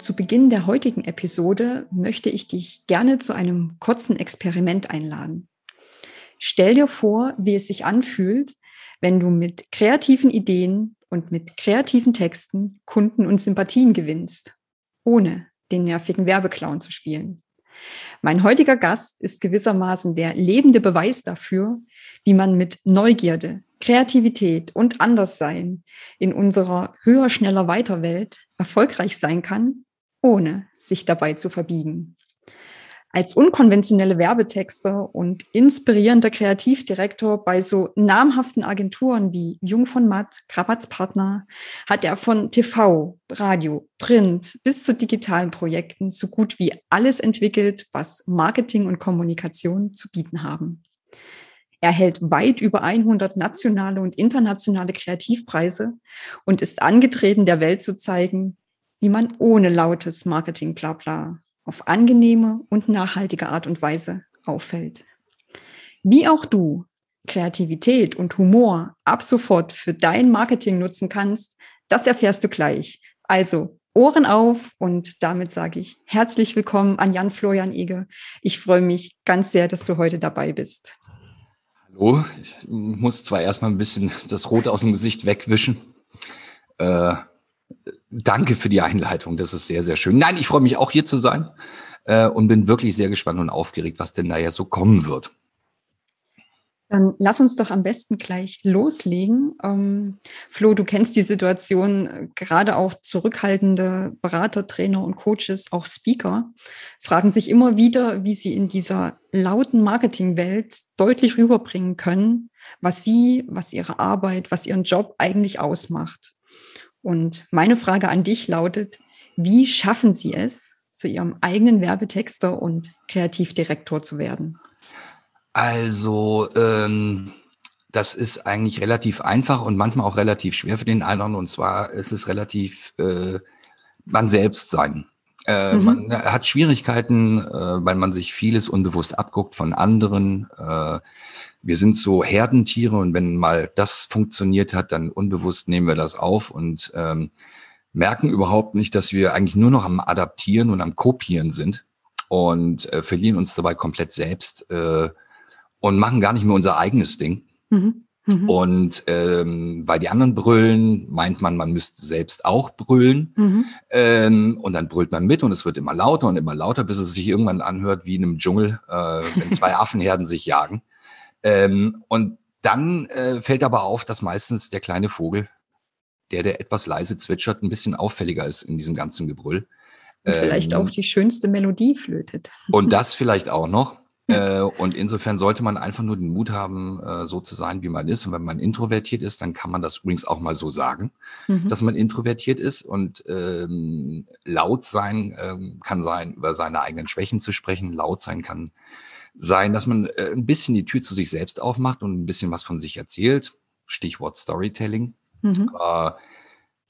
Zu Beginn der heutigen Episode möchte ich dich gerne zu einem kurzen Experiment einladen. Stell dir vor, wie es sich anfühlt, wenn du mit kreativen Ideen und mit kreativen Texten Kunden und Sympathien gewinnst, ohne den nervigen Werbeclown zu spielen. Mein heutiger Gast ist gewissermaßen der lebende Beweis dafür, wie man mit Neugierde, Kreativität und Anderssein in unserer höher, schneller, weiter Welt erfolgreich sein kann ohne sich dabei zu verbiegen. Als unkonventionelle Werbetexter und inspirierender Kreativdirektor bei so namhaften Agenturen wie Jung von Matt, Krabatz Partner, hat er von TV, Radio, Print bis zu digitalen Projekten so gut wie alles entwickelt, was Marketing und Kommunikation zu bieten haben. Er hält weit über 100 nationale und internationale Kreativpreise und ist angetreten, der Welt zu zeigen, wie man ohne lautes Marketing-Blabla auf angenehme und nachhaltige Art und Weise auffällt. Wie auch du Kreativität und Humor ab sofort für dein Marketing nutzen kannst, das erfährst du gleich. Also Ohren auf und damit sage ich herzlich willkommen an Jan Florian Ege. Ich freue mich ganz sehr, dass du heute dabei bist. Hallo, ich muss zwar erstmal ein bisschen das Rot aus dem Gesicht wegwischen. Äh, danke für die Einleitung. Das ist sehr, sehr schön. Nein, ich freue mich auch hier zu sein äh, und bin wirklich sehr gespannt und aufgeregt, was denn da ja so kommen wird. Dann lass uns doch am besten gleich loslegen. Ähm, Flo, du kennst die Situation, äh, gerade auch zurückhaltende Berater, Trainer und Coaches, auch Speaker, fragen sich immer wieder, wie sie in dieser lauten Marketingwelt deutlich rüberbringen können, was sie, was ihre Arbeit, was ihren Job eigentlich ausmacht. Und meine Frage an dich lautet, wie schaffen Sie es, zu Ihrem eigenen Werbetexter und Kreativdirektor zu werden? Also, ähm, das ist eigentlich relativ einfach und manchmal auch relativ schwer für den einen. Und zwar ist es relativ äh, man selbst sein. Äh, mhm. Man hat Schwierigkeiten, äh, weil man sich vieles unbewusst abguckt von anderen. Äh, wir sind so Herdentiere und wenn mal das funktioniert hat, dann unbewusst nehmen wir das auf und ähm, merken überhaupt nicht, dass wir eigentlich nur noch am Adaptieren und am Kopieren sind und äh, verlieren uns dabei komplett selbst äh, und machen gar nicht mehr unser eigenes Ding. Mhm. Mhm. Und ähm, bei die anderen brüllen, meint man, man müsste selbst auch brüllen. Mhm. Ähm, und dann brüllt man mit und es wird immer lauter und immer lauter, bis es sich irgendwann anhört wie in einem Dschungel, äh, wenn zwei Affenherden sich jagen. Ähm, und dann äh, fällt aber auf, dass meistens der kleine Vogel, der, der etwas leise zwitschert, ein bisschen auffälliger ist in diesem ganzen Gebrüll. Und vielleicht ähm, auch die schönste Melodie flötet. Und das vielleicht auch noch. Äh, und insofern sollte man einfach nur den Mut haben, äh, so zu sein, wie man ist. Und wenn man introvertiert ist, dann kann man das übrigens auch mal so sagen, mhm. dass man introvertiert ist. Und ähm, laut sein ähm, kann sein, über seine eigenen Schwächen zu sprechen. Laut sein kann sein, dass man äh, ein bisschen die Tür zu sich selbst aufmacht und ein bisschen was von sich erzählt. Stichwort Storytelling. Mhm.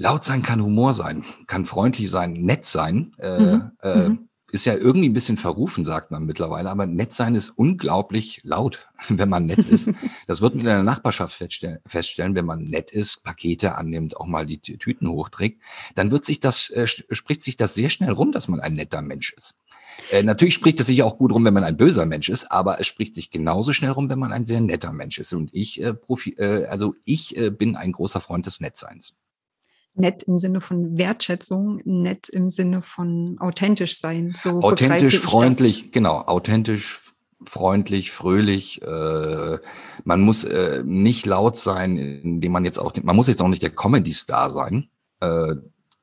Laut sein kann Humor sein, kann freundlich sein, nett sein. Äh, mhm. Ist ja irgendwie ein bisschen verrufen, sagt man mittlerweile, aber nett sein ist unglaublich laut, wenn man nett ist. Das wird man in der Nachbarschaft feststellen, wenn man nett ist, Pakete annimmt, auch mal die Tüten hochträgt, dann wird sich das, äh, spricht sich das sehr schnell rum, dass man ein netter Mensch ist. Äh, natürlich spricht es sich auch gut rum, wenn man ein böser Mensch ist, aber es spricht sich genauso schnell rum, wenn man ein sehr netter Mensch ist. Und ich, äh, Profi, äh, also ich äh, bin ein großer Freund des Nettseins. Nett im Sinne von Wertschätzung, nett im Sinne von authentisch sein. So authentisch, freundlich, das. genau, authentisch, freundlich, fröhlich. Äh, man muss äh, nicht laut sein, indem man jetzt auch, man muss jetzt auch nicht der Comedy-Star sein. Äh,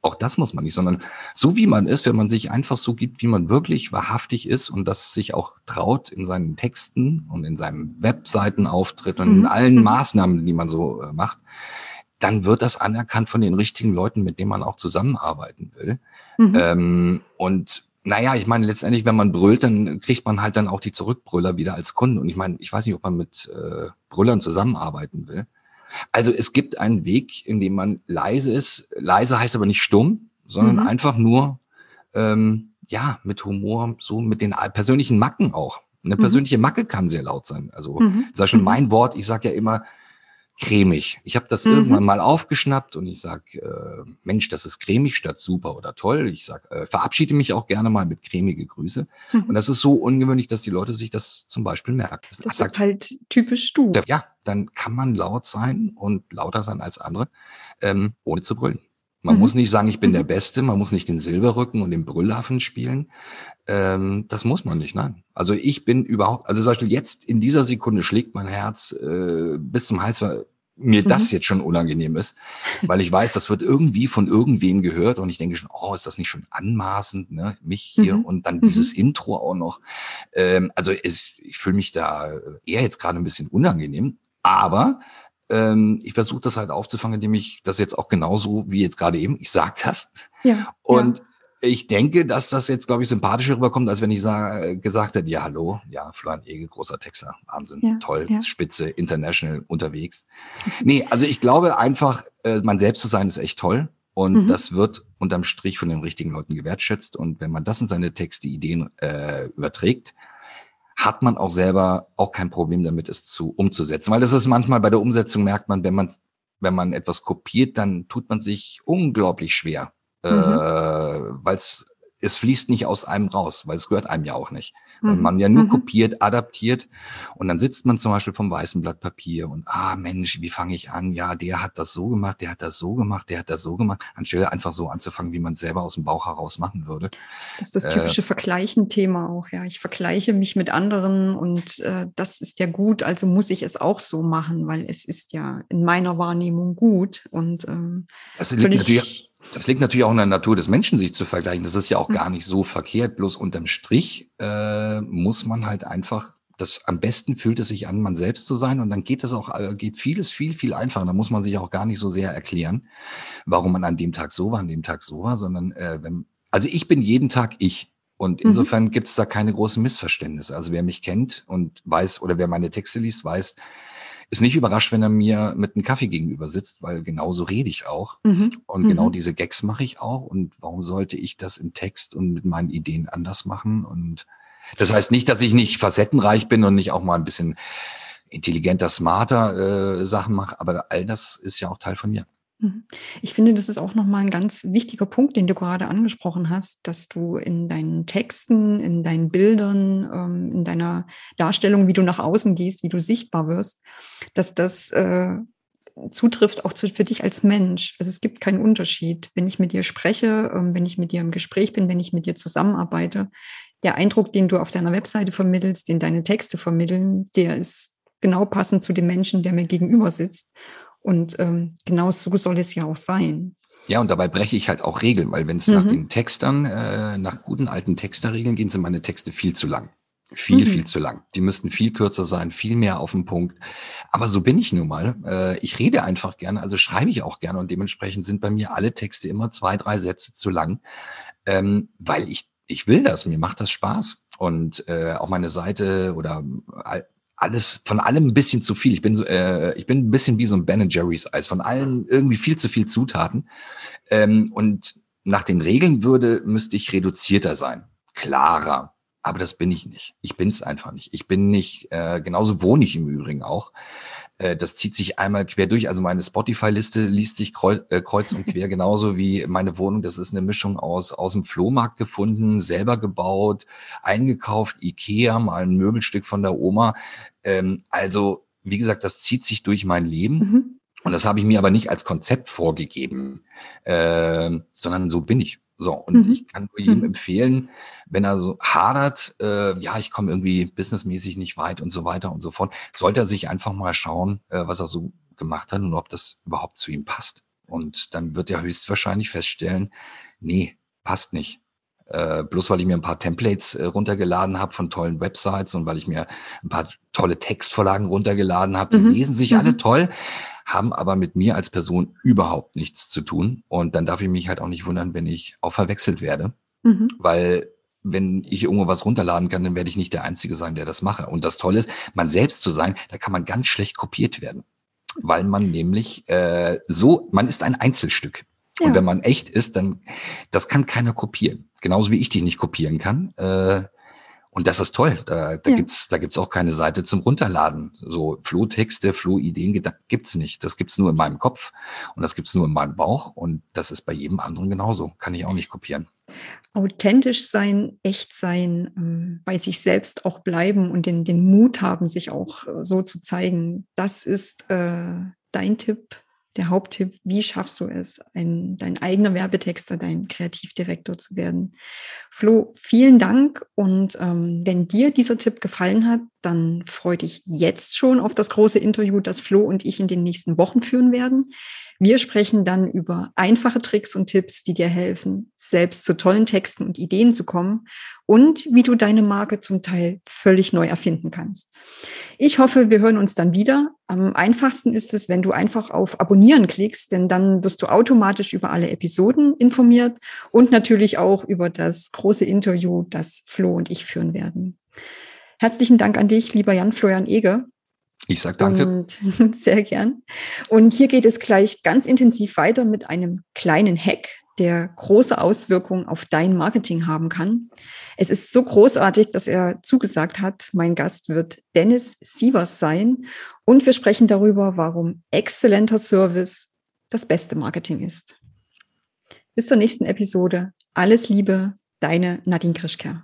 auch das muss man nicht, sondern so wie man ist, wenn man sich einfach so gibt, wie man wirklich wahrhaftig ist und das sich auch traut in seinen Texten und in seinem Webseitenauftritt und in mhm. allen mhm. Maßnahmen, die man so äh, macht, dann wird das anerkannt von den richtigen Leuten, mit denen man auch zusammenarbeiten will. Mhm. Ähm, und naja, ich meine, letztendlich, wenn man brüllt, dann kriegt man halt dann auch die Zurückbrüller wieder als Kunden. Und ich meine, ich weiß nicht, ob man mit äh, Brüllern zusammenarbeiten will. Also es gibt einen Weg, in dem man leise ist. Leise heißt aber nicht stumm, sondern mhm. einfach nur, ähm, ja, mit Humor, so mit den persönlichen Macken auch. Eine mhm. persönliche Macke kann sehr laut sein. Also, mhm. das ist schon mein Wort. Ich sage ja immer, cremig. Ich habe das mhm. irgendwann mal aufgeschnappt und ich sag, äh, Mensch, das ist cremig statt super oder toll. Ich sag, äh, verabschiede mich auch gerne mal mit cremige Grüße. Mhm. Und das ist so ungewöhnlich, dass die Leute sich das zum Beispiel merken. Das, das ist halt typisch du. Ja, dann kann man laut sein und lauter sein als andere, ähm, ohne zu brüllen. Man mhm. muss nicht sagen, ich bin mhm. der Beste, man muss nicht den Silberrücken und den Brüllaffen spielen. Ähm, das muss man nicht, nein. Also ich bin überhaupt, also zum Beispiel jetzt in dieser Sekunde schlägt mein Herz äh, bis zum Hals, weil mir mhm. das jetzt schon unangenehm ist, weil ich weiß, das wird irgendwie von irgendwem gehört und ich denke schon, oh, ist das nicht schon anmaßend, ne? mich hier mhm. und dann dieses mhm. Intro auch noch. Ähm, also es, ich fühle mich da eher jetzt gerade ein bisschen unangenehm, aber ähm, ich versuche das halt aufzufangen, indem ich das jetzt auch genauso wie jetzt gerade eben, ich sag das. Ja. Und ja. ich denke, dass das jetzt, glaube ich, sympathischer rüberkommt, als wenn ich sag, äh, gesagt hätte, ja, hallo, ja, Florian Ege, großer Texter, Wahnsinn, ja, toll, ja. Spitze, international unterwegs. nee, also ich glaube einfach, äh, man selbst zu sein ist echt toll. Und mhm. das wird unterm Strich von den richtigen Leuten gewertschätzt. Und wenn man das in seine Texte, Ideen äh, überträgt, hat man auch selber auch kein Problem damit, es zu umzusetzen. Weil das ist manchmal bei der Umsetzung merkt man, wenn man wenn man etwas kopiert, dann tut man sich unglaublich schwer, mhm. äh, weil es es fließt nicht aus einem raus, weil es gehört einem ja auch nicht. Mhm. Man ja nur mhm. kopiert, adaptiert und dann sitzt man zum Beispiel vom weißen Blatt Papier und ah Mensch, wie fange ich an? Ja, der hat das so gemacht, der hat das so gemacht, der hat das so gemacht, anstelle einfach so anzufangen, wie man es selber aus dem Bauch heraus machen würde. Das ist das typische äh, Vergleichen-Thema auch, ja. Ich vergleiche mich mit anderen und äh, das ist ja gut, also muss ich es auch so machen, weil es ist ja in meiner Wahrnehmung gut und ähm, das liegt natürlich das liegt natürlich auch in der Natur des Menschen, sich zu vergleichen. Das ist ja auch hm. gar nicht so verkehrt. Bloß unterm Strich äh, muss man halt einfach, das am besten fühlt es sich an, man selbst zu sein. Und dann geht es auch, äh, geht vieles viel, viel einfacher. Da muss man sich auch gar nicht so sehr erklären, warum man an dem Tag so war, an dem Tag so war, sondern äh, wenn, also ich bin jeden Tag ich. Und mhm. insofern mhm. gibt es da keine großen Missverständnisse. Also wer mich kennt und weiß oder wer meine Texte liest, weiß, ist nicht überrascht, wenn er mir mit einem Kaffee gegenüber sitzt, weil genauso rede ich auch. Mhm. Und genau mhm. genau diese Gags mache ich auch. Und warum sollte ich das im Text und mit meinen Ideen anders machen? Und das heißt nicht, dass ich nicht facettenreich bin und nicht auch mal ein bisschen intelligenter, smarter äh, Sachen mache, aber all das ist ja auch Teil von mir. Mhm. Ich finde, das ist auch nochmal ein ganz wichtiger Punkt, den du gerade angesprochen hast, dass du in deinen Texten, in deinen Bildern, ähm, in deiner Darstellung, wie du nach außen gehst, wie du sichtbar wirst, dass das äh, zutrifft auch für dich als Mensch. Also es gibt keinen Unterschied, wenn ich mit dir spreche, ähm, wenn ich mit dir im Gespräch bin, wenn ich mit dir zusammenarbeite. Der Eindruck, den du auf deiner Webseite vermittelst, den deine Texte vermitteln, der ist genau passend zu dem Menschen, der mir gegenüber sitzt. Und ähm, genau so soll es ja auch sein. Ja, und dabei breche ich halt auch Regeln, weil wenn es mhm. nach den Textern, äh, nach guten alten Texterregeln gehen, sind meine Texte viel zu lang. Viel, mhm. viel zu lang. Die müssten viel kürzer sein, viel mehr auf den Punkt. Aber so bin ich nun mal. Äh, ich rede einfach gerne, also schreibe ich auch gerne und dementsprechend sind bei mir alle Texte immer zwei, drei Sätze zu lang, ähm, weil ich, ich will das, mir macht das Spaß. Und äh, auch meine Seite oder alles, von allem ein bisschen zu viel. Ich bin so, äh, ich bin ein bisschen wie so ein Ben Jerry's Eis. Von allem irgendwie viel zu viel Zutaten. Ähm, und nach den Regeln würde, müsste ich reduzierter sein. Klarer. Aber das bin ich nicht. Ich bin's einfach nicht. Ich bin nicht, äh, genauso wohne ich im Übrigen auch. Äh, das zieht sich einmal quer durch. Also meine Spotify-Liste liest sich kreuz, äh, kreuz und quer genauso wie meine Wohnung. Das ist eine Mischung aus, aus dem Flohmarkt gefunden, selber gebaut, eingekauft, Ikea, mal ein Möbelstück von der Oma. Ähm, also, wie gesagt, das zieht sich durch mein Leben. Mhm. Und das habe ich mir aber nicht als Konzept vorgegeben, äh, sondern so bin ich. So, und mhm. ich kann nur jedem mhm. empfehlen, wenn er so hadert, äh, ja, ich komme irgendwie businessmäßig nicht weit und so weiter und so fort, sollte er sich einfach mal schauen, äh, was er so gemacht hat und ob das überhaupt zu ihm passt. Und dann wird er höchstwahrscheinlich feststellen, nee, passt nicht. Äh, bloß weil ich mir ein paar Templates äh, runtergeladen habe von tollen Websites und weil ich mir ein paar tolle Textvorlagen runtergeladen habe. Die mhm. lesen sich mhm. alle toll, haben aber mit mir als Person überhaupt nichts zu tun. Und dann darf ich mich halt auch nicht wundern, wenn ich auch verwechselt werde. Mhm. Weil wenn ich irgendwo was runterladen kann, dann werde ich nicht der Einzige sein, der das mache. Und das Tolle ist, man selbst zu sein, da kann man ganz schlecht kopiert werden. Weil man nämlich äh, so, man ist ein Einzelstück. Ja. Und wenn man echt ist, dann, das kann keiner kopieren. Genauso wie ich die nicht kopieren kann. Äh, und das ist toll. Da, da ja. gibt's, da gibt's auch keine Seite zum Runterladen. So Flohtexte, Flohideen gibt's nicht. Das gibt's nur in meinem Kopf und das gibt's nur in meinem Bauch. Und das ist bei jedem anderen genauso. Kann ich auch nicht kopieren. Authentisch sein, echt sein, ähm, bei sich selbst auch bleiben und den, den Mut haben, sich auch äh, so zu zeigen. Das ist äh, dein Tipp der Haupttipp, wie schaffst du es, ein, dein eigener Werbetexter, dein Kreativdirektor zu werden. Flo, vielen Dank und ähm, wenn dir dieser Tipp gefallen hat, dann freue dich jetzt schon auf das große Interview, das Flo und ich in den nächsten Wochen führen werden. Wir sprechen dann über einfache Tricks und Tipps, die dir helfen, selbst zu tollen Texten und Ideen zu kommen und wie du deine Marke zum Teil völlig neu erfinden kannst. Ich hoffe, wir hören uns dann wieder. Am einfachsten ist es, wenn du einfach auf Abonnieren klickst, denn dann wirst du automatisch über alle Episoden informiert und natürlich auch über das große Interview, das Flo und ich führen werden. Herzlichen Dank an dich, lieber Jan-Florian Eger. Ich sag danke. Und sehr gern. Und hier geht es gleich ganz intensiv weiter mit einem kleinen Hack, der große Auswirkungen auf dein Marketing haben kann. Es ist so großartig, dass er zugesagt hat, mein Gast wird Dennis Sievers sein. Und wir sprechen darüber, warum exzellenter Service das beste Marketing ist. Bis zur nächsten Episode. Alles Liebe, deine Nadine Krischker.